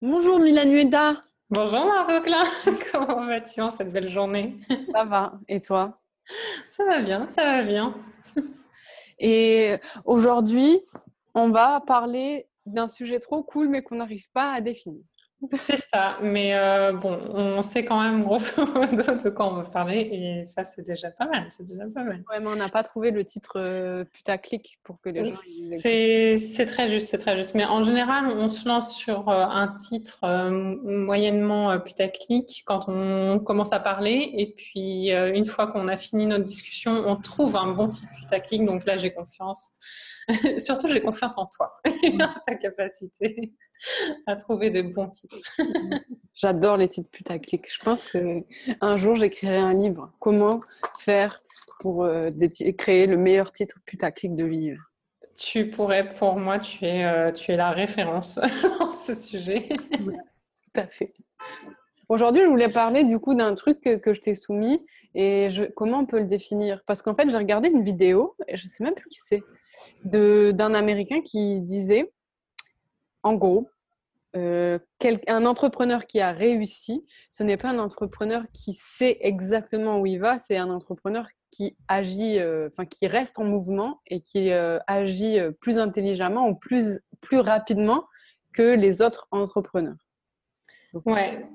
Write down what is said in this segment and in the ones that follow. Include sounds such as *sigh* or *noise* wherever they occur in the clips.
Bonjour Milanueda. Bonjour Margot *laughs* Klein, comment vas-tu en cette belle journée? Ça va, et toi? Ça va bien, ça va bien. *laughs* Et aujourd'hui, on va parler d'un sujet trop cool mais qu'on n'arrive pas à définir. C'est ça, mais euh, bon, on sait quand même grosso *laughs* modo de quoi on veut parler et ça c'est déjà pas mal, c'est déjà pas mal. Ouais, mais on n'a pas trouvé le titre euh, putaclic pour que les gens. C'est très juste, c'est très juste. Mais en général, on se lance sur euh, un titre moyennement putaclic quand on commence à parler et puis une fois qu'on a fini notre discussion, on trouve un bon titre putaclic. Donc là, j'ai confiance. *laughs* Surtout, j'ai confiance en toi et *laughs* en ta capacité *laughs* à trouver des bons titres. *laughs* J'adore les titres putaclic. Je pense que un jour j'écrirai un livre. Comment faire pour euh, créer le meilleur titre putaclic de livre Tu pourrais, pour moi, tu es, euh, tu es la référence *laughs* dans ce sujet. tout à fait. Aujourd'hui, je voulais parler du coup d'un truc que, je t'ai soumis et je, comment on peut le définir? Parce qu'en fait, j'ai regardé une vidéo, et je sais même plus qui c'est, d'un Américain qui disait en gros, euh, un entrepreneur qui a réussi, ce n'est pas un entrepreneur qui sait exactement où il va, c'est un entrepreneur qui agit, euh, qui reste en mouvement et qui euh, agit plus intelligemment ou plus, plus rapidement que les autres entrepreneurs. ouais,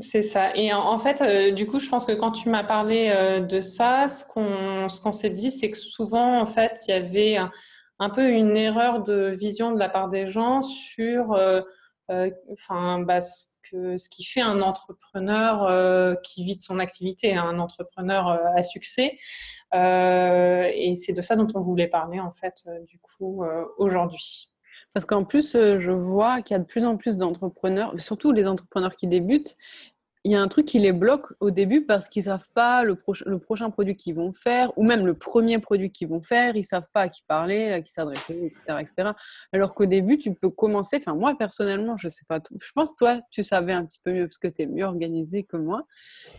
c'est ça. Et en, fait, du coup, je pense que quand tu m'as parlé de ça, ce qu'on s'est dit, c'est que souvent, en fait, il y avait peu une erreur de vision de la part des gens sur euh, euh, enfin, bah, ce qui fait un entrepreneur euh, qui vit de son activité, hein, un entrepreneur à succès. et c'est de ça dont on voulait parler, en fait, du coup, aujourd'hui. Parce qu'en plus, je vois qu'il y a de plus en plus d'entrepreneurs, surtout les entrepreneurs qui débutent, il y a un truc qui les bloque au début parce qu'ils savent pas le, prochain produit qu'ils vont faire ou même le premier produit qu'ils vont faire, ils savent pas à qui parler, à qui s'adresser, etc., etc. Alors qu'au début, tu peux commencer. Enfin, moi personnellement, je sais pas. Je pense toi, tu savais un petit peu mieux parce que tu es mieux organisé que moi.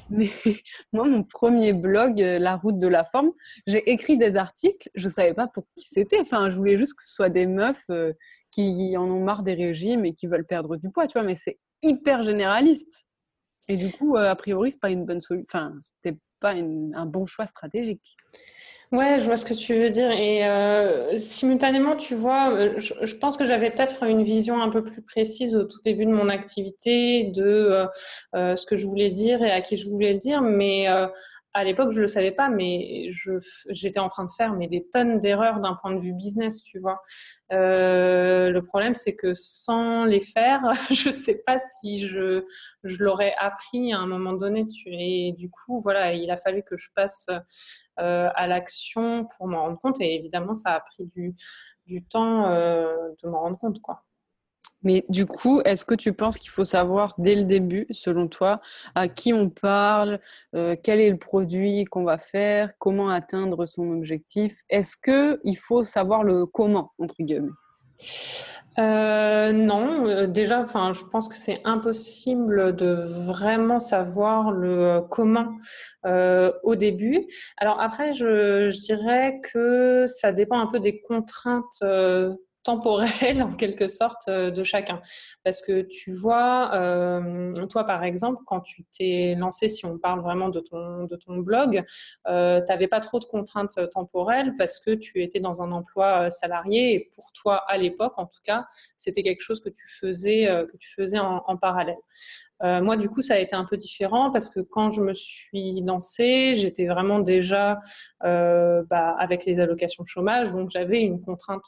Mais *laughs* moi, mon premier blog, euh, La route de la forme, j'ai écrit des articles. Je savais pas pour qui c'était. Enfin, je voulais juste que ce soit des meufs. Euh, qui en ont marre des régimes et qui veulent perdre du poids, tu vois, mais c'est hyper généraliste. Et du coup, euh, a priori, c'est pas une bonne solution. Enfin, c'était pas un bon choix stratégique. Ouais, je vois ce que tu veux dire. Et euh, simultanément, tu vois, euh, je, pense que j'avais peut-être une vision un peu plus précise au tout début de mon activité de ce que je voulais dire et à qui je voulais le dire. Mais à l'époque, je le savais pas, mais j'étais en train de faire mais des tonnes d'erreurs d'un point de vue business, tu vois. Euh, le problème, c'est que sans les faire, *laughs* je sais pas si je, je l'aurais appris à un moment donné. Tu, et du coup, voilà, il a fallu que je passe euh, à l'action pour m'en rendre compte. Et évidemment, ça a pris du, du temps euh, de m'en rendre compte, quoi. Mais du coup, est-ce que tu penses qu'il faut savoir dès le début, selon toi, à qui on parle, euh, quel est le produit qu'on va faire, comment atteindre son objectif? Est-ce qu'il faut savoir le comment, entre guillemets? Euh, non, euh, déjà, enfin, je pense que c'est impossible de vraiment savoir le comment au début. Alors après, je, je, dirais que ça dépend un peu des contraintes temporelle *laughs* en quelque sorte euh, de chacun. Parce que tu vois, euh, toi par exemple, quand tu t'es lancé, si on parle vraiment de ton, blog, euh, tu n'avais pas trop de contraintes temporelles parce que tu étais dans un emploi salarié et pour toi à l'époque en tout cas, c'était quelque chose que tu faisais, que tu faisais en parallèle. Euh, moi, du coup, ça a été un peu différent parce que quand je me suis lancée, j'étais vraiment déjà euh, bah, avec les allocations chômage, donc j'avais une contrainte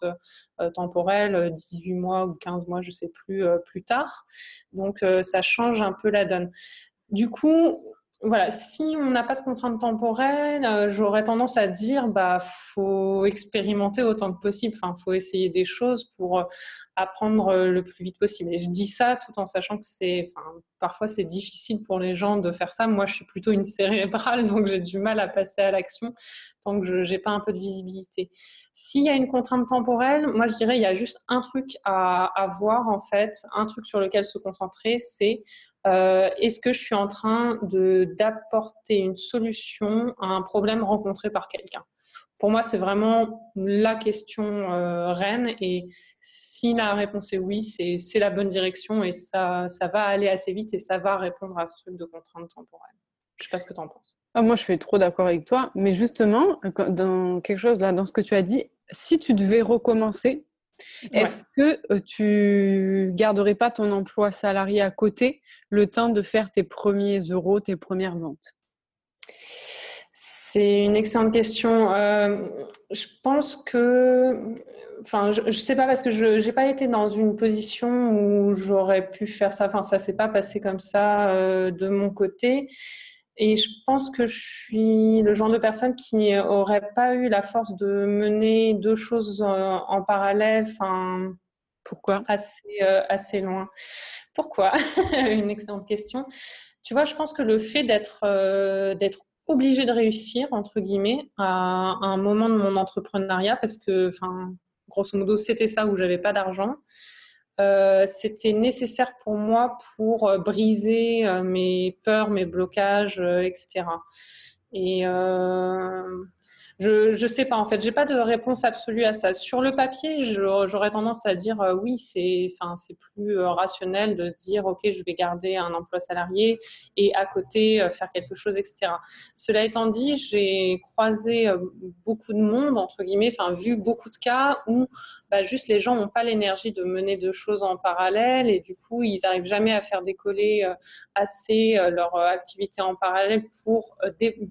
euh, temporelle, 18 mois ou 15 mois, je sais plus, plus tard. Donc, ça change un peu la donne. Du coup, voilà, si on n'a pas de contrainte temporelle, j'aurais tendance à dire bah faut expérimenter autant que possible. Enfin, faut essayer des choses pour apprendre euh, le plus vite possible. Et je dis ça tout en sachant que c'est, parfois c'est difficile pour les gens de faire ça. Moi, je suis plutôt une cérébrale, *laughs* donc j'ai du mal à passer à l'action tant que je n'ai pas un peu de visibilité. S'il y a une contrainte temporelle, moi je dirais il y a juste un truc à, à voir en fait, un truc sur lequel se concentrer, c'est euh, est-ce que je suis en train d'apporter une solution à un problème rencontré par quelqu'un? Pour moi, c'est vraiment la question euh, reine. Et si la réponse est oui, c'est la bonne direction et ça, ça va aller assez vite et ça va répondre à ce truc de contrainte temporelle. Je sais pas ce que tu en penses. Ah, moi, je suis trop d'accord avec toi. Mais justement, dans quelque chose là, dans ce que tu as dit, si tu devais recommencer, est-ce que euh, tu garderais pas ton emploi salarié à côté le temps de faire tes premiers euros, tes premières ventes? C'est une excellente question. Euh, je pense que, enfin, je, ne sais pas parce que je n'ai pas été dans une position où j'aurais pu faire ça. Enfin, ça s'est pas passé comme ça euh, de mon côté. Et je pense que je suis le genre de personne qui n'aurait pas eu la force de mener deux choses en, parallèle. Enfin, pourquoi? assez, euh, assez loin. Pourquoi? *laughs* Une excellente question. Tu vois, je pense que le fait d'être d'être obligée de réussir, entre guillemets, à, un moment de mon entrepreneuriat, parce que, enfin, grosso modo, c'était ça où j'avais pas d'argent. Euh, c'était nécessaire pour moi pour euh, briser euh, mes peurs, mes blocages, etc. Et je ne sais pas en fait, j'ai pas de réponse absolue à ça. Sur le papier, j'aurais tendance à dire euh, oui, c'est enfin plus euh, rationnel de se dire ok, je vais garder un emploi salarié et à côté euh, faire quelque chose, etc. Cela étant dit, j'ai croisé beaucoup de monde entre guillemets, enfin vu beaucoup de cas où bah, juste les gens n'ont pas l'énergie de mener deux choses en parallèle et du coup ils n'arrivent jamais à faire décoller assez leur activité en parallèle pour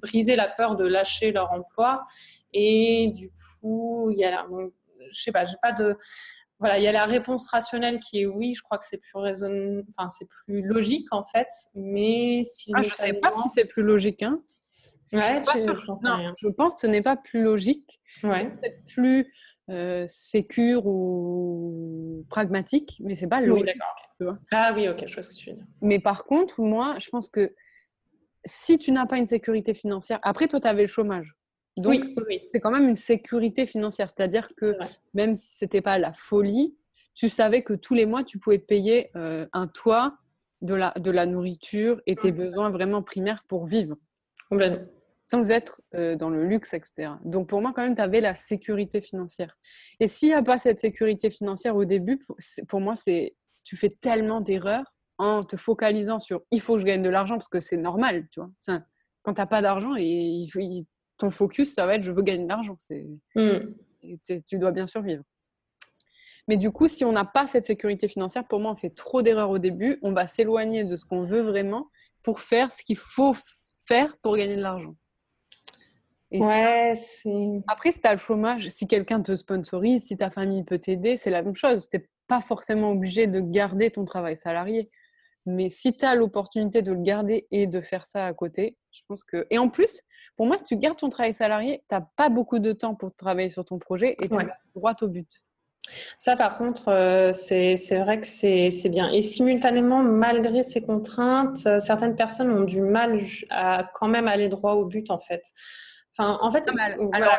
briser la peur de lâcher leur emploi. Et du coup, il y a la, je sais pas, j'ai pas de, voilà, il y a la réponse rationnelle qui est oui. Je crois que c'est plus raison, enfin c'est plus logique en fait. Mais si ah, je sais pas si c'est plus logique, hein. Ouais, je, pas je pense que ce n'est pas plus logique. Ouais. Peut-être plus euh, sécure ou pragmatique, mais c'est pas logique. Oui, ah oui, ok, je vois ce que tu veux dire. Mais par contre, moi, je pense que si tu n'as pas une sécurité financière, après toi, tu avais le chômage. Donc, oui, c'est quand même une sécurité financière. C'est-à-dire que même si ce n'était pas la folie, tu savais que tous les mois, tu pouvais payer euh, un toit, de la, de la nourriture et tes mmh. besoins vraiment primaires pour vivre. Sans être euh, dans le luxe, etc. Donc, pour moi, quand même, tu avais la sécurité financière. Et s'il n'y a pas cette sécurité financière au début, pour moi, c'est tu fais tellement d'erreurs en te focalisant sur il faut que je gagne de l'argent parce que c'est normal, tu vois. Quand tu n'as pas d'argent, et ton focus, ça va être je veux gagner de l'argent. Mm. Tu dois bien survivre. Mais du coup, si on n'a pas cette sécurité financière, pour moi, on fait trop d'erreurs au début. On va s'éloigner de ce qu'on veut vraiment pour faire ce qu'il faut faire pour gagner de l'argent. Ouais, c'est... Après, si tu as le chômage, si quelqu'un te sponsorise, si ta famille peut t'aider, c'est la même chose. Tu n'es pas forcément obligé de garder ton travail salarié. Mais si tu as l'opportunité de le garder et de faire ça à côté, je pense que. Et en plus, pour moi, si tu gardes ton travail salarié, tu n'as pas beaucoup de temps pour travailler sur ton projet et tu vas droit au but. Ça, par contre, euh, c'est vrai que c'est bien. Et simultanément, malgré ces contraintes, euh, certaines personnes ont du mal à quand même aller droit au but, en fait. Enfin, en fait, Alors,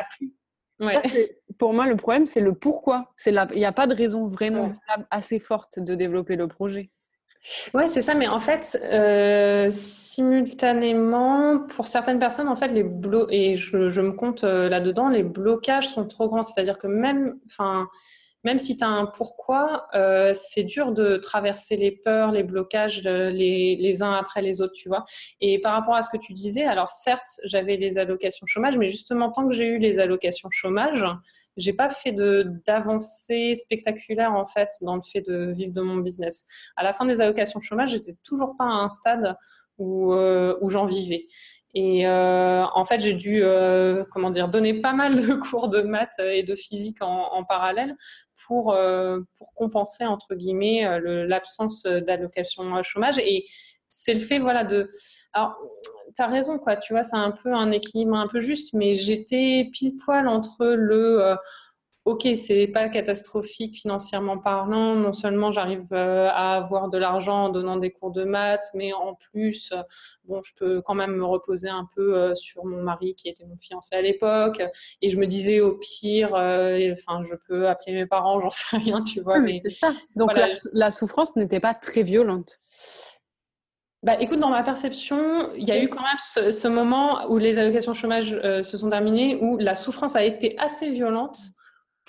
pour moi, le problème, c'est le pourquoi. Il n'y a pas de raison vraiment assez forte de développer le projet. Ouais, c'est ça. Mais en fait, euh, simultanément, pour certaines personnes, en fait, les blo et je, je me compte euh, là-dedans, les blocages sont trop grands. C'est-à-dire que même, enfin, même si tu as un pourquoi, euh, c'est dur de traverser les peurs, les blocages les, les, uns après les autres, tu vois. Et par rapport à ce que tu disais, alors certes, j'avais les allocations chômage, mais justement, tant que j'ai eu les allocations chômage, j'ai pas fait d'avancée spectaculaire en fait dans le fait de vivre de mon business. À la fin des allocations chômage, j'étais toujours pas à un stade où, euh, où j'en vivais. Et euh, en fait, j'ai dû, euh, comment dire, donner pas mal de *laughs* cours de maths et de physique en, parallèle pour, euh, pour compenser, entre guillemets, l'absence d'allocation chômage. Et c'est le fait, voilà, de... Alors, tu as raison, quoi, tu vois, c'est un peu un équilibre un peu juste, mais j'étais pile poil entre le ok, c'est pas catastrophique financièrement parlant. Non seulement j'arrive euh, à avoir de l'argent en donnant des cours de maths, mais en plus, euh, bon, je peux quand même me reposer un peu euh, sur mon mari qui était mon fiancé à l'époque. Et je me disais au pire, enfin, je peux appeler mes parents, *laughs* j'en sais rien, tu vois. mais c'est ça. Donc la, souffrance n'était pas très violente. bah, écoute, dans ma perception, il y a eu quand même ce, moment où les allocations chômage euh, se sont terminées, où la souffrance a été assez violente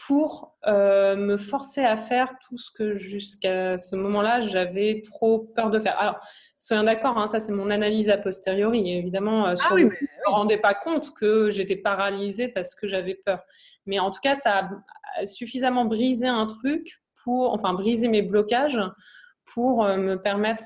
pour euh, me forcer à faire tout ce que jusqu'à ce moment-là, j'avais trop peur de faire. Alors, soyons d'accord, hein, ça c'est mon analyse a posteriori. Évidemment, euh, ah je ne me rendais pas compte que j'étais paralysée parce que j'avais peur. Mais en tout cas, ça a suffisamment brisé un truc pour, enfin, briser mes blocages pour euh, me permettre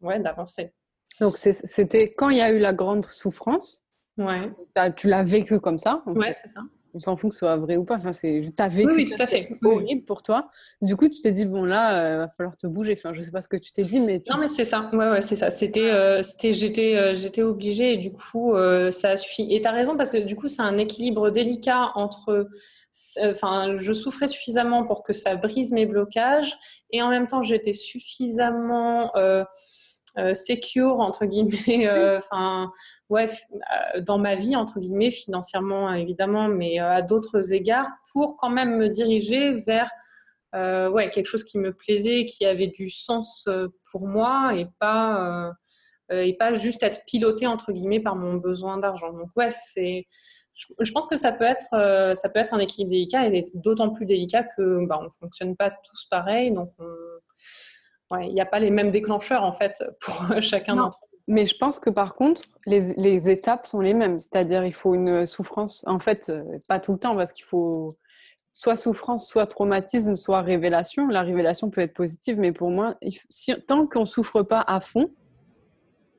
ouais, d'avancer. Donc, c'était quand il y a eu la grande souffrance. Ouais. Tu l'as vécu comme ça. Ouais, c'est ça on s'en fout que ce soit vrai ou pas. Enfin, c'est, as vécu oui, tout à fait. horrible pour toi. Du coup, tu t'es dit bon là, il euh, va falloir te bouger. Enfin, je sais pas ce que tu t'es dit, mais non, mais c'est ça. Ouais, ouais, c'est ça. C'était, euh, c'était, j'étais, euh, j'étais obligée et du coup, ça a suffi. Et tu as raison parce que du coup, c'est un équilibre délicat entre. Enfin, je souffrais suffisamment pour que ça brise mes blocages et en même temps, j'étais suffisamment euh, secure entre guillemets euh, enfin ouais euh, dans ma vie entre guillemets financièrement évidemment mais à d'autres égards pour quand même me diriger vers ouais quelque chose qui me plaisait qui avait du sens pour moi et pas et pas juste être piloté entre guillemets par mon besoin d'argent donc ouais c'est je pense que ça peut être, ça peut être un équilibre délicat et d'autant plus délicat que bah, on ne fonctionne pas tous pareil. Donc, on, il n'y a pas les mêmes déclencheurs en fait *laughs* pour chacun d'entre eux. Mais je pense que par contre, les, étapes sont les mêmes. C'est-à-dire, il faut une souffrance, en fait, euh, pas tout le temps, parce qu'il faut soit souffrance, soit traumatisme, soit révélation. La révélation peut être positive, mais pour moi, tant qu'on ne souffre pas à fond,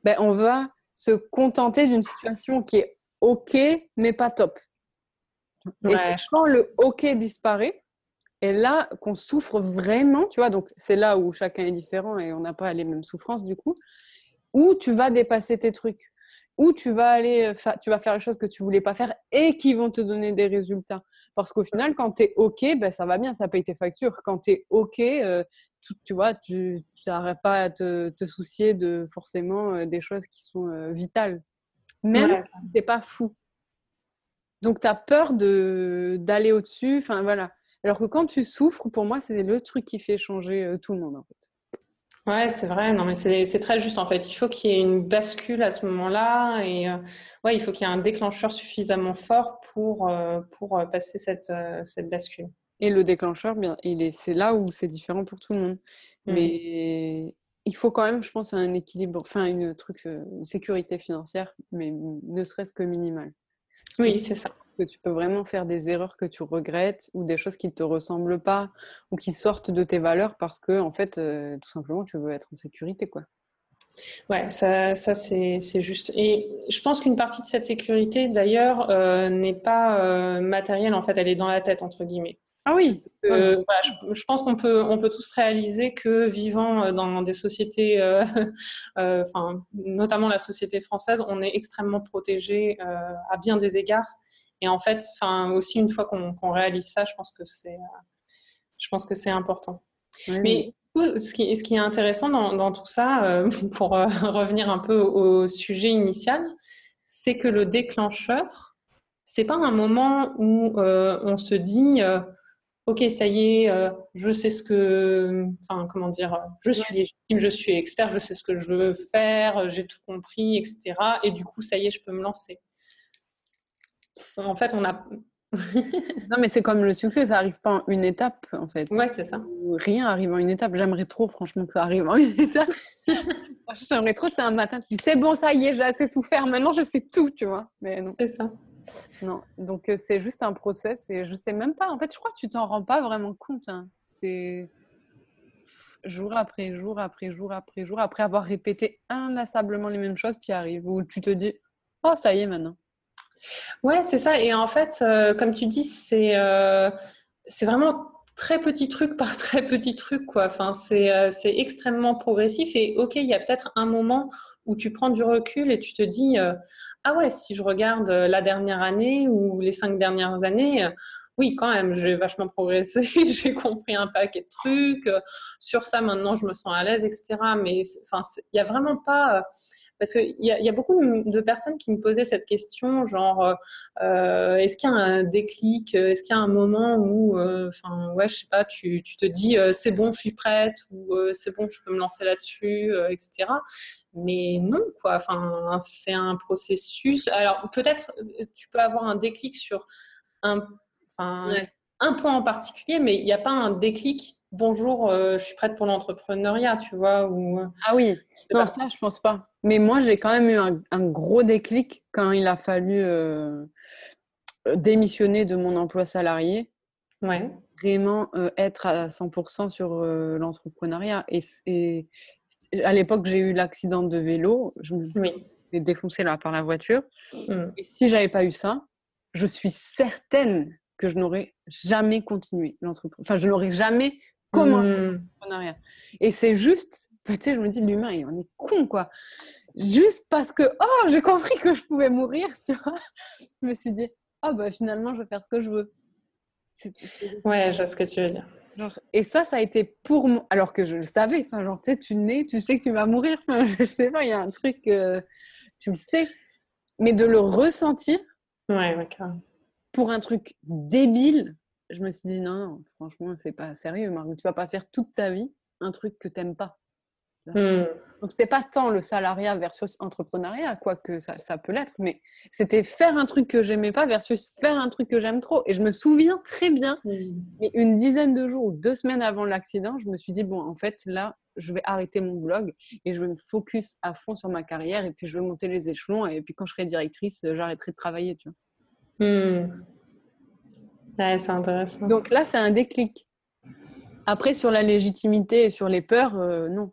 ben, on va se contenter d'une situation qui est OK, mais pas top. Et quand le OK disparaît, et là, qu'on souffre vraiment, tu vois, donc c'est là où chacun est différent et on n'a pas les mêmes souffrances du coup, où tu vas dépasser tes trucs, où tu vas aller, tu vas faire les choses que tu voulais pas faire et qui vont te donner des résultats. Parce qu'au final, quand tu es OK, ben, ça va bien, ça paye tes factures. Quand tu es OK, euh, tu, vois, tu n'arrêtes pas à te, soucier de forcément euh, des choses qui sont euh, vitales. Même si tu pas fou. Donc, tu as peur d'aller au-dessus. Enfin, voilà. Alors que quand tu souffres, pour moi, c'est le truc qui fait changer euh, tout le monde, en fait. Ouais, c'est vrai. Non, mais c'est très juste en fait. Il faut qu'il y ait une bascule à ce moment-là, et euh, ouais, il faut qu'il y ait un déclencheur suffisamment fort pour euh, pour passer cette cette bascule. Et le déclencheur, bien, il est c'est là où c'est différent pour tout le monde. Mmh. Mais il faut quand même, je pense, un équilibre, enfin une truc, une sécurité financière, mais ne serait-ce que minimale. Oui, c'est ça que tu peux vraiment faire des erreurs que tu regrettes ou des choses qui ne te ressemblent pas ou qui sortent de tes valeurs parce que, en fait, euh, tout simplement, tu veux être en sécurité, quoi. Ouais, ça, ça c'est juste. Et je pense qu'une partie de cette sécurité, d'ailleurs, euh, n'est pas euh, matérielle, en fait, elle est dans la tête, entre guillemets. Ah oui. je, pense qu'on peut, on peut tous réaliser que vivant dans des sociétés, *laughs* enfin, notamment la société française, on est extrêmement protégé à bien des égards. Et en fait, enfin, aussi une fois qu'on réalise ça, je pense que c'est, je pense que c'est important. Mais ce qui, ce qui, est intéressant dans, tout ça, euh, *laughs* pour euh, revenir un peu au, sujet initial, c'est que le déclencheur, c'est pas un moment où euh, on se dit ok, ça y est, je sais ce que, enfin, comment dire, je suis légitime, je suis expert, je sais ce que je veux faire, j'ai tout compris, etc. Et du coup, ça y est, je peux me lancer. En fait, on a. *laughs* non, mais c'est comme le succès, ça arrive pas en une étape, en fait. Ouais, c'est ça. Rien arrive en une étape. J'aimerais trop, franchement, que ça arrive en une étape. *laughs* J'aimerais trop, c'est un matin, tu dis, c'est bon, ça y est, j'ai assez souffert, maintenant je sais tout, tu vois. Mais non. C'est ça. Non, donc euh, c'est juste un process et je sais même pas. En fait, je crois que tu t'en rends pas vraiment compte. Hein. C'est jour après jour après jour après jour, après avoir répété inlassablement les mêmes choses, tu y arrives. Ou tu te dis, oh, ça y est maintenant. Ouais, c'est ça. Et en fait, euh, comme tu dis, c'est euh, c'est vraiment très petit truc par *laughs* très petit truc. Enfin, c'est euh, extrêmement progressif. Et OK, il y a peut-être un moment où tu prends du recul et tu te dis Ah ouais, si je regarde la dernière année ou les cinq dernières années, oui, quand même, j'ai vachement progressé, *laughs* j'ai compris un paquet de trucs. Sur ça, maintenant, je me sens à l'aise, etc. Mais il n'y a vraiment pas parce qu'il y, y, a beaucoup de personnes qui me posaient cette question, genre, euh, est-ce qu'il y a un déclic, est-ce qu'il y a un moment où, enfin, ouais, je sais pas, tu, tu te dis, c'est bon, je suis prête, ou c'est bon, je peux me lancer là-dessus, etc. Mais non, quoi. Enfin, c'est un processus. Alors, peut-être, tu peux avoir un déclic sur un point en particulier, mais il n'y a pas un déclic. Bonjour, euh, je suis prête pour l'entrepreneuriat, tu vois. Ou... Euh, ah oui, non, ça, je pense pas. Mais moi, j'ai quand même eu un, gros déclic quand il a fallu euh, démissionner de mon emploi salarié. Ouais. Vraiment être à 100% sur l'entrepreneuriat. Et, à l'époque, j'ai eu l'accident de vélo. Je me suis défoncé là par la voiture. Mm. Et si j'avais pas eu ça, je suis certaine que je n'aurais jamais continué l'entrepreneuriat. Enfin, je n'aurais jamais commencé mmh. l'entrepreneuriat. Et c'est juste, tu sais, je me dis, l'humain, on est con, quoi. Juste parce que, oh, j'ai compris que je pouvais mourir, tu vois. Je me suis dit, oh, bah finalement, je vais faire ce que je veux. Ouais, je vois ce que tu veux dire. et ça, ça a été pour moi, alors que je le savais. Enfin, genre, tu sais, tu nais, tu sais que tu vas mourir. Enfin, *laughs* je sais pas, il y a un truc, euh, tu le sais. Mais de le ressentir. Ouais, pour un truc débile, je me suis dit non, non franchement, c'est pas sérieux, Margot. Tu vas pas faire toute ta vie un truc que t'aimes pas. Hmm. Donc, c'était pas tant le salariat versus entrepreneuriat, quoique ça, ça peut l'être, mais c'était faire un truc que j'aimais pas versus faire un truc que j'aime trop. Et je me souviens très bien, hmm. mais une dizaine de jours ou deux semaines avant l'accident, je me suis dit, bon, en fait, là, je vais arrêter mon blog et je vais me focus à fond sur ma carrière et puis je vais monter les échelons et puis quand je serai directrice, j'arrêterai de travailler, tu vois. C'est intéressant. Donc là, c'est un déclic. Après, sur la légitimité et sur les peurs, euh, non.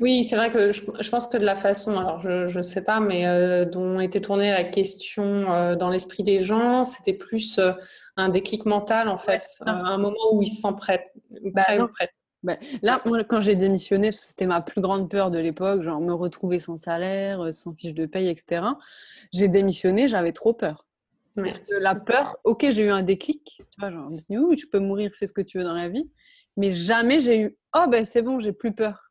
Oui, c'est vrai que je, pense que de la façon, alors je ne sais pas, mais euh, dont était tournée la question euh, dans l'esprit des gens, c'était plus un déclic mental en fait, un moment où ils se sentent prêts, bah bah, là, quand j'ai démissionné, parce que c'était ma plus grande peur de l'époque, genre me retrouver sans salaire, sans fiche de paye, etc. J'ai démissionné, j'avais trop peur la peur, ok, j'ai eu un déclic, tu vois, genre, je me suis dit, oui, tu peux mourir, fais ce que tu veux dans la vie, mais jamais j'ai eu, oh ben c'est bon, j'ai plus peur.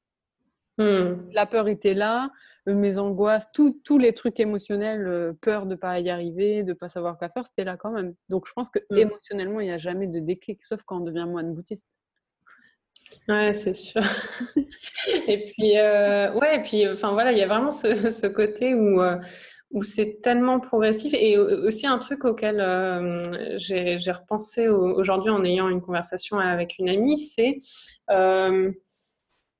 Hmm. La peur était là, euh, mes angoisses, tous les trucs émotionnels, euh, peur de ne pas y arriver, de ne pas savoir quoi faire, c'était là quand même. Donc je pense que hmm. émotionnellement, il n'y a jamais de déclic, sauf quand on devient moine bouddhiste. Ouais, c'est sûr. *laughs* et puis, euh, ouais, et puis, enfin voilà, il y a vraiment ce, ce côté où où c'est tellement progressif. Et aussi un truc auquel euh, j'ai repensé aujourd'hui en ayant une conversation avec une amie, c'est euh,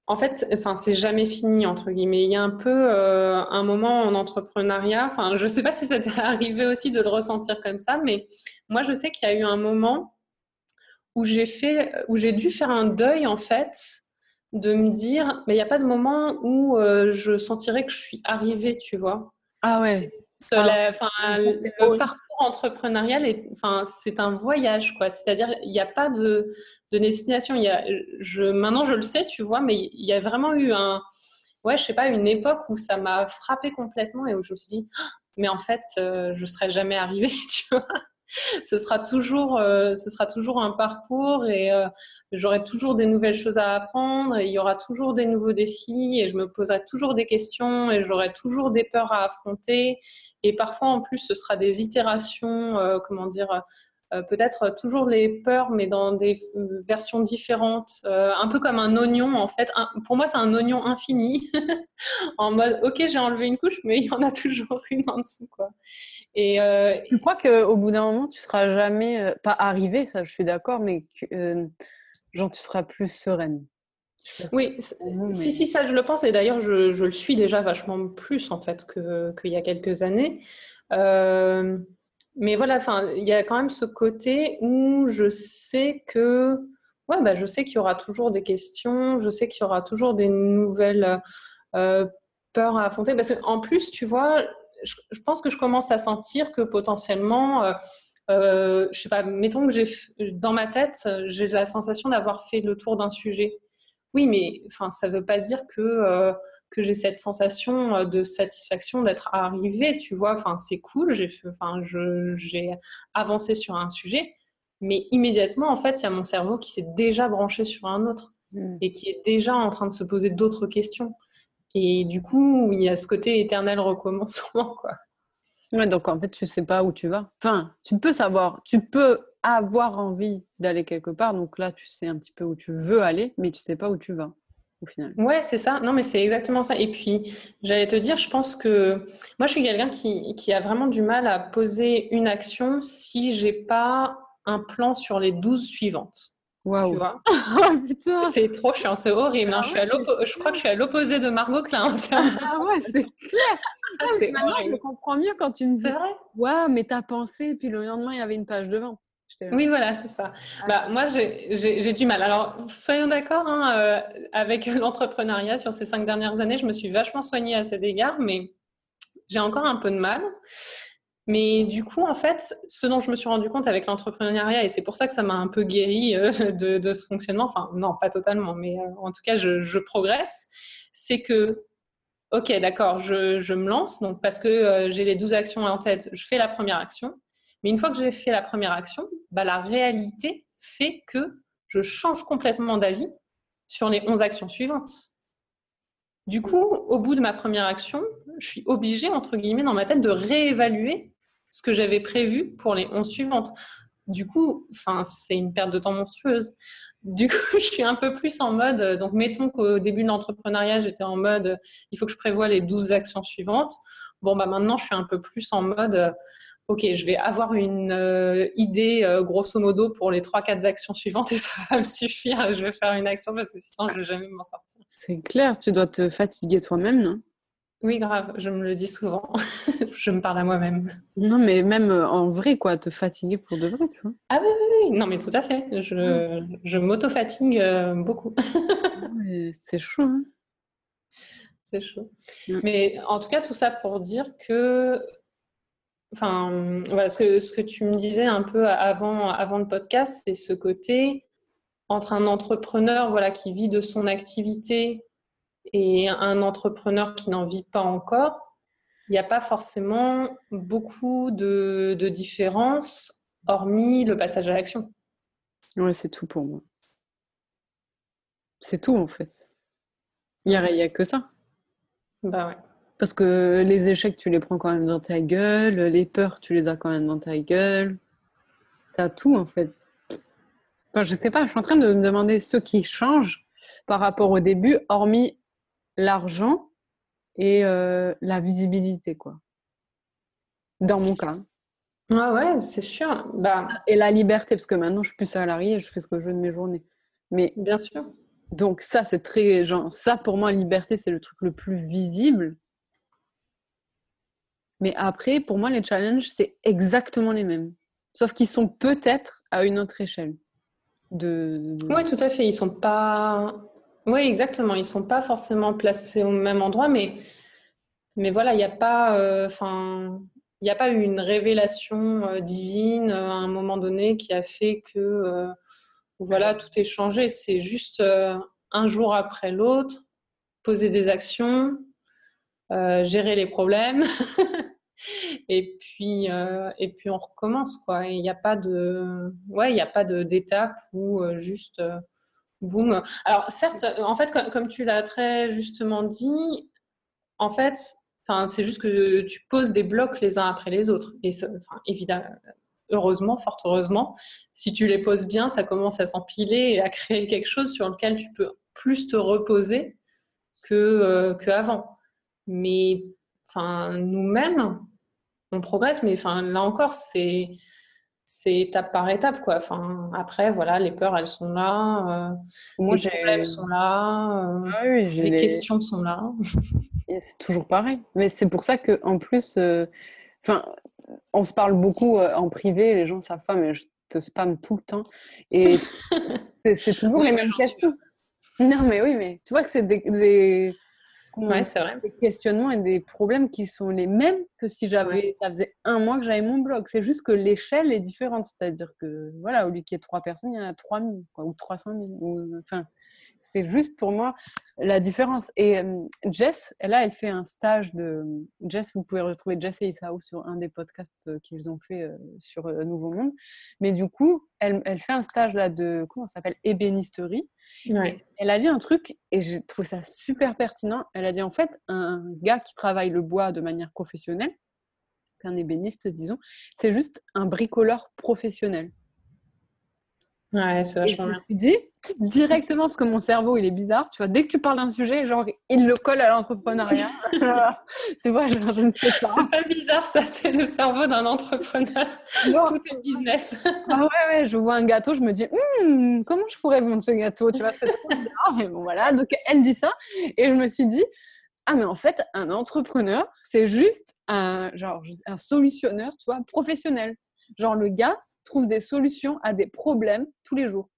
en fait, enfin, c'est jamais fini entre guillemets. Il y a un peu euh, un moment en entrepreneuriat. Enfin, je sais pas si ça t'est *laughs* arrivé aussi de le ressentir comme ça, mais moi, je sais qu'il y a eu un moment où j'ai fait, où j'ai dû faire un deuil en fait de me dire, mais il n'y a pas de moment où je sentirais que je suis arrivée, tu vois. Ah ouais. le parcours entrepreneurial, est, c'est un voyage, quoi. C'est-à-dire, il n'y a pas de, de destination. Y a, je, maintenant, je le sais, tu vois, mais il y a vraiment eu un, ouais, je sais pas, une époque où ça m'a frappé complètement et où je me suis dit, «Ah, mais en fait, euh, je serais jamais arrivée, *laughs* tu vois. *laughs* ce sera toujours, euh, ce sera toujours un parcours et euh, j'aurai toujours des nouvelles choses à apprendre. Et il y aura toujours des nouveaux défis et je me poserai toujours des questions et j'aurai toujours des peurs à affronter. Et parfois, en plus, ce sera des itérations, euh, comment dire, peut-être toujours les peurs, mais dans des versions différentes, euh, un peu comme un oignon en fait. pour moi, c'est un oignon infini, *laughs* en mode ok, j'ai enlevé une couche, mais il y en a toujours une en dessous, quoi. Et euh, je crois qu'au bout d'un moment, tu seras jamais pas arrivé, ça, je suis d'accord, mais genre tu seras plus sereine. Oui, si, si, ça je le pense, et d'ailleurs je, je, le suis déjà vachement plus en fait qu'il y a quelques années. Euh, mais voilà, il y a quand même ce côté où je sais que, ouais, bah, je sais qu'il y aura toujours des questions, je sais qu'il y aura toujours des nouvelles euh, peurs à affronter. Parce qu'en plus, tu vois, je, pense que je commence à sentir que potentiellement, euh, euh, je sais pas, mettons que j'ai dans ma tête, j'ai la sensation d'avoir fait le tour d'un sujet. Oui, mais enfin, ça ne veut pas dire que euh, que j'ai cette sensation euh, de satisfaction d'être arrivée, tu vois. Enfin, c'est cool, j'ai enfin, j'ai avancé sur un sujet, mais immédiatement, en fait, il y a mon cerveau qui s'est déjà branché sur un autre mm. et qui est déjà en train de se poser d'autres questions. Et du coup, il y a ce côté éternel recommencement, quoi. Ouais, donc en fait, tu sais pas où tu vas. Enfin, tu peux savoir, tu peux avoir envie d'aller quelque part. Donc là, tu sais un petit peu où tu veux aller, mais tu sais pas où tu vas au final. Ouais, c'est ça. Non, mais c'est exactement ça. Et puis, j'allais te dire, je pense que moi, je suis quelqu'un qui, qui, a vraiment du mal à poser une action si j'ai pas un plan sur les 12 suivantes. Waouh. *laughs* oh, c'est trop chiant, c'est horrible. Hein. Ah je, suis je crois que je suis à l'opposé de Margot Klein en termes de... Ah ouais, c'est clair. Ah, ah maintenant, je comprends mieux quand tu me dis. Waouh, mais t'as pensé, puis le lendemain, il y avait une page de vente. Oui, voilà, c'est ça. bah, moi, j'ai du mal. Alors, soyons d'accord, hein, euh, avec *laughs* l'entrepreneuriat sur ces cinq dernières années, je me suis vachement soignée à cet égard, mais j'ai encore un peu de mal. Mais du coup, en fait, ce dont je me suis rendu compte avec l'entrepreneuriat, et c'est pour ça que ça m'a un peu guéri euh, *laughs* de, ce fonctionnement, enfin non, pas totalement, mais euh, en tout cas, je, progresse, c'est que, ok, d'accord, je, me lance, donc parce que euh, j'ai les 12 actions en tête, je fais la première action, mais une fois que j'ai fait la première action, bah, la réalité fait que je change complètement d'avis sur les 11 actions suivantes. Du coup, au bout de ma première action, je suis obligée, entre guillemets, dans ma tête, de réévaluer ce que j'avais prévu pour les 11 suivantes. Du coup, c'est une perte de temps monstrueuse. Du coup, *laughs* je suis un peu plus en mode, donc mettons qu'au début de l'entrepreneuriat, j'étais en mode, il faut que je prévoie les 12 actions suivantes. Bon, bah maintenant, je suis un peu plus en mode, ok, je vais avoir une euh, idée euh, grosso modo pour les 3-4 actions suivantes et *laughs* ça va me suffire. Je vais faire une action parce que sinon, je ne vais jamais m'en sortir. C'est clair, tu dois te fatiguer toi-même, non? Oui, grave, je me le dis souvent. *laughs* je me parle à moi-même. Non, mais même euh, en vrai, quoi, te fatiguer pour de vrai, tu vois. Ah oui, oui, oui. Non, mais tout à fait. Je, mm. je m'auto-fatigue euh, beaucoup. *laughs* c'est chaud, hein C'est chaud. Mm. Mais en tout cas, tout ça pour dire que enfin, voilà, ce que, ce que tu me disais un peu avant, avant le podcast, c'est ce côté entre un entrepreneur voilà, qui vit de son activité et un entrepreneur qui n'en vit pas encore, il n'y a pas forcément beaucoup de, de différences, hormis le passage à l'action. Ouais, c'est tout pour moi. C'est tout en fait. Il n'y a, a, que ça. Bah ouais. Parce que les échecs, tu les prends quand même dans ta gueule, les peurs, tu les as quand même dans ta gueule. T'as tout en fait. Enfin, je sais pas, je suis en train de me demander ce qui change par rapport au début, hormis l'argent et euh, la visibilité, quoi. Dans mon cas. Ouais, ouais, c'est sûr. Bah... Et la liberté, parce que maintenant, je suis plus salariée, je fais ce que je veux de mes journées. Mais bien sûr. Donc ça, c'est très genre ça pour moi, liberté, c'est le truc le plus visible. Mais après, pour moi, les challenges, c'est exactement les mêmes, sauf qu'ils sont peut-être à une autre échelle. De... Oui, tout à fait. Ils sont pas oui, exactement. Ils ne sont pas forcément placés au même endroit, mais, mais voilà, il n'y a pas, euh, il n'y a pas eu une révélation euh, divine euh, à un moment donné qui a fait que, voilà, tout est changé. C'est juste un jour après l'autre, poser des actions, gérer les problèmes. *laughs* et puis et puis on recommence quoi il n'y a pas de ouais il n'y a pas d'étape où juste Boum. Alors certes, en fait, comme, tu l'as très justement dit, en fait, c'est juste que tu poses des blocs les uns après les autres. Et évidemment, heureusement, fort heureusement, si tu les poses bien, ça commence à s'empiler et à créer quelque chose sur lequel tu peux plus te reposer que euh, qu'avant. Mais enfin, nous-mêmes, on progresse, mais enfin, là encore, c'est c'est étape par étape quoi. Enfin, après voilà, les peurs elles sont là, euh, Moi, les problèmes sont là, euh, ah les, questions sont là. *laughs* c'est toujours pareil. Mais c'est pour ça que en plus, euh, enfin, on se parle beaucoup en privé, les gens savent pas, mais je te spam tout le temps et *laughs* c'est toujours les mêmes questions. Non mais oui, mais tu vois que c'est des Des questionnements et des problèmes qui sont les mêmes que si j'avais, ça faisait un mois que j'avais mon blog. C'est juste que l'échelle est différente. C'est-à-dire que, voilà, au lieu qu'il y ait trois personnes, il y en a 3000 quoi, ou 300 000. Ou, enfin, c'est juste pour moi la différence. Et euh, Jess, là, elle fait un stage de. Jess, vous pouvez retrouver Jess et Isao sur un des podcasts euh, qu'ils ont fait euh, sur Nouveau Monde. Mais du coup, elle, elle, fait un stage là de. Comment ça s'appelle? Ébénisterie. Elle a dit un truc et j'ai trouvé ça super pertinent. Elle a dit en fait, un gars qui travaille le bois de manière professionnelle, un ébéniste, disons, c'est juste un bricoleur professionnel. Ouais, c'est vachement je me suis dit directement, parce que mon cerveau, il est bizarre, tu vois, dès que tu parles d'un sujet, genre, il le colle à l'entrepreneuriat. *laughs* *laughs* tu vois, je, ne sais pas. C'est pas bizarre, ça, c'est le cerveau d'un entrepreneur. *laughs* Tout est business. ah ouais, ouais, je vois un gâteau, je me dis, hum, comment je pourrais vendre ce gâteau Tu vois, c'est trop bizarre. Mais bon, voilà, donc elle dit ça, et je me suis dit, ah, mais en fait, un entrepreneur, c'est juste un, genre, un solutionneur, tu vois, professionnel. Genre, le gars, trouve des solutions à des problèmes tous les jours.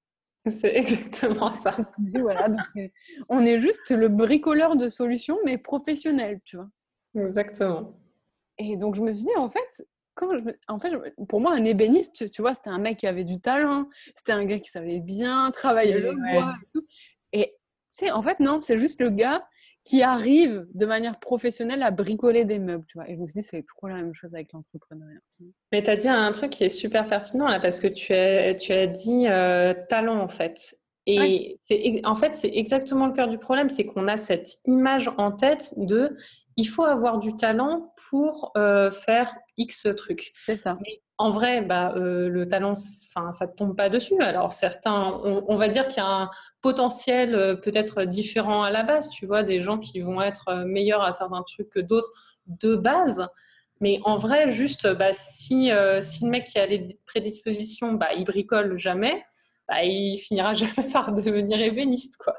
C'est exactement ça. voilà, euh, on est juste le bricoleur de solutions, mais professionnel, tu vois. Exactement. Et donc, je me suis dit, en fait, quand je en fait, pour moi, un ébéniste, tu vois, c'était un mec qui avait du talent, c'était un gars qui savait bien travailler le bois et tout. Et, tu sais, en fait, non, c'est juste le gars qui arrive de manière professionnelle à bricoler des meubles, tu vois. Et je me suis dit, c'est trop la même chose avec l'entrepreneuriat. Mais tu as dit un truc qui est super pertinent là, parce que tu as, tu as dit euh, talent en fait. Et c'est, en fait, c'est exactement le cœur du problème, c'est qu'on a cette image en tête de il faut avoir du talent pour euh, faire X trucs. C'est ça. Mais en vrai, bah, euh, le talent, enfin, ça ne tombe pas dessus. Alors certains, on, va dire qu'il y a un potentiel euh, peut-être différent à la base. Tu vois, des gens qui vont être meilleurs à certains trucs que d'autres de base. Mais en vrai, juste, bah, si, si le mec qui a les prédispositions, bah, il bricole jamais, bah, il finira *laughs* jamais par devenir ébéniste. Quoi.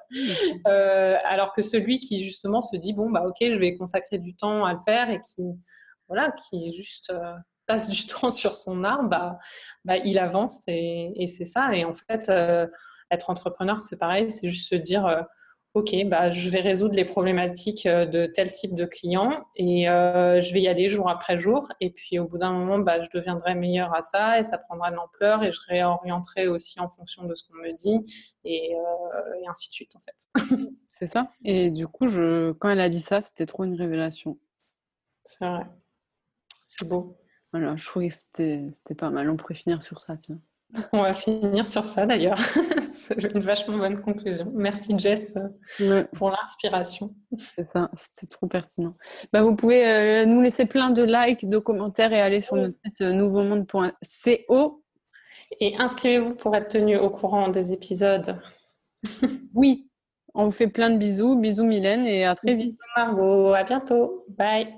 Euh, alors que celui qui justement se dit, bon, bah, ok, je vais consacrer du temps à le faire et qui, voilà, qui juste euh, passe du *laughs* temps sur son arbre, bah, bah il avance et, et c'est ça. Et en fait, euh, être entrepreneur, c'est pareil, c'est juste se dire OK, bah, je vais résoudre les problématiques euh, de tel type de client et euh, je vais y aller jour après jour. Et puis au bout d'un moment, bah, je deviendrai meilleur à ça et ça prendra de l'ampleur et je réorienterai aussi en fonction de ce qu'on me dit et, euh, et, ainsi de suite en fait. *laughs* C'est ça. Et du coup, je... quand elle a dit ça, c'était trop une révélation. C'est vrai. C'est beau. Voilà, je trouvais que c'était pas mal. On pourrait finir sur ça, tiens. *laughs* On va finir sur ça d'ailleurs. *laughs* C'est une vachement bonne conclusion. Merci Jess pour l'inspiration. C'est ça, c'était trop pertinent. Bah, vous pouvez euh, nous laisser plein de likes, de commentaires et aller sur notre site euh, nouveaumonde.co. Et inscrivez-vous pour être tenu au courant des épisodes. *laughs* oui, on vous fait plein de bisous. Bisous Mylène et à très vite. Bisous Margot, à bientôt. Bye.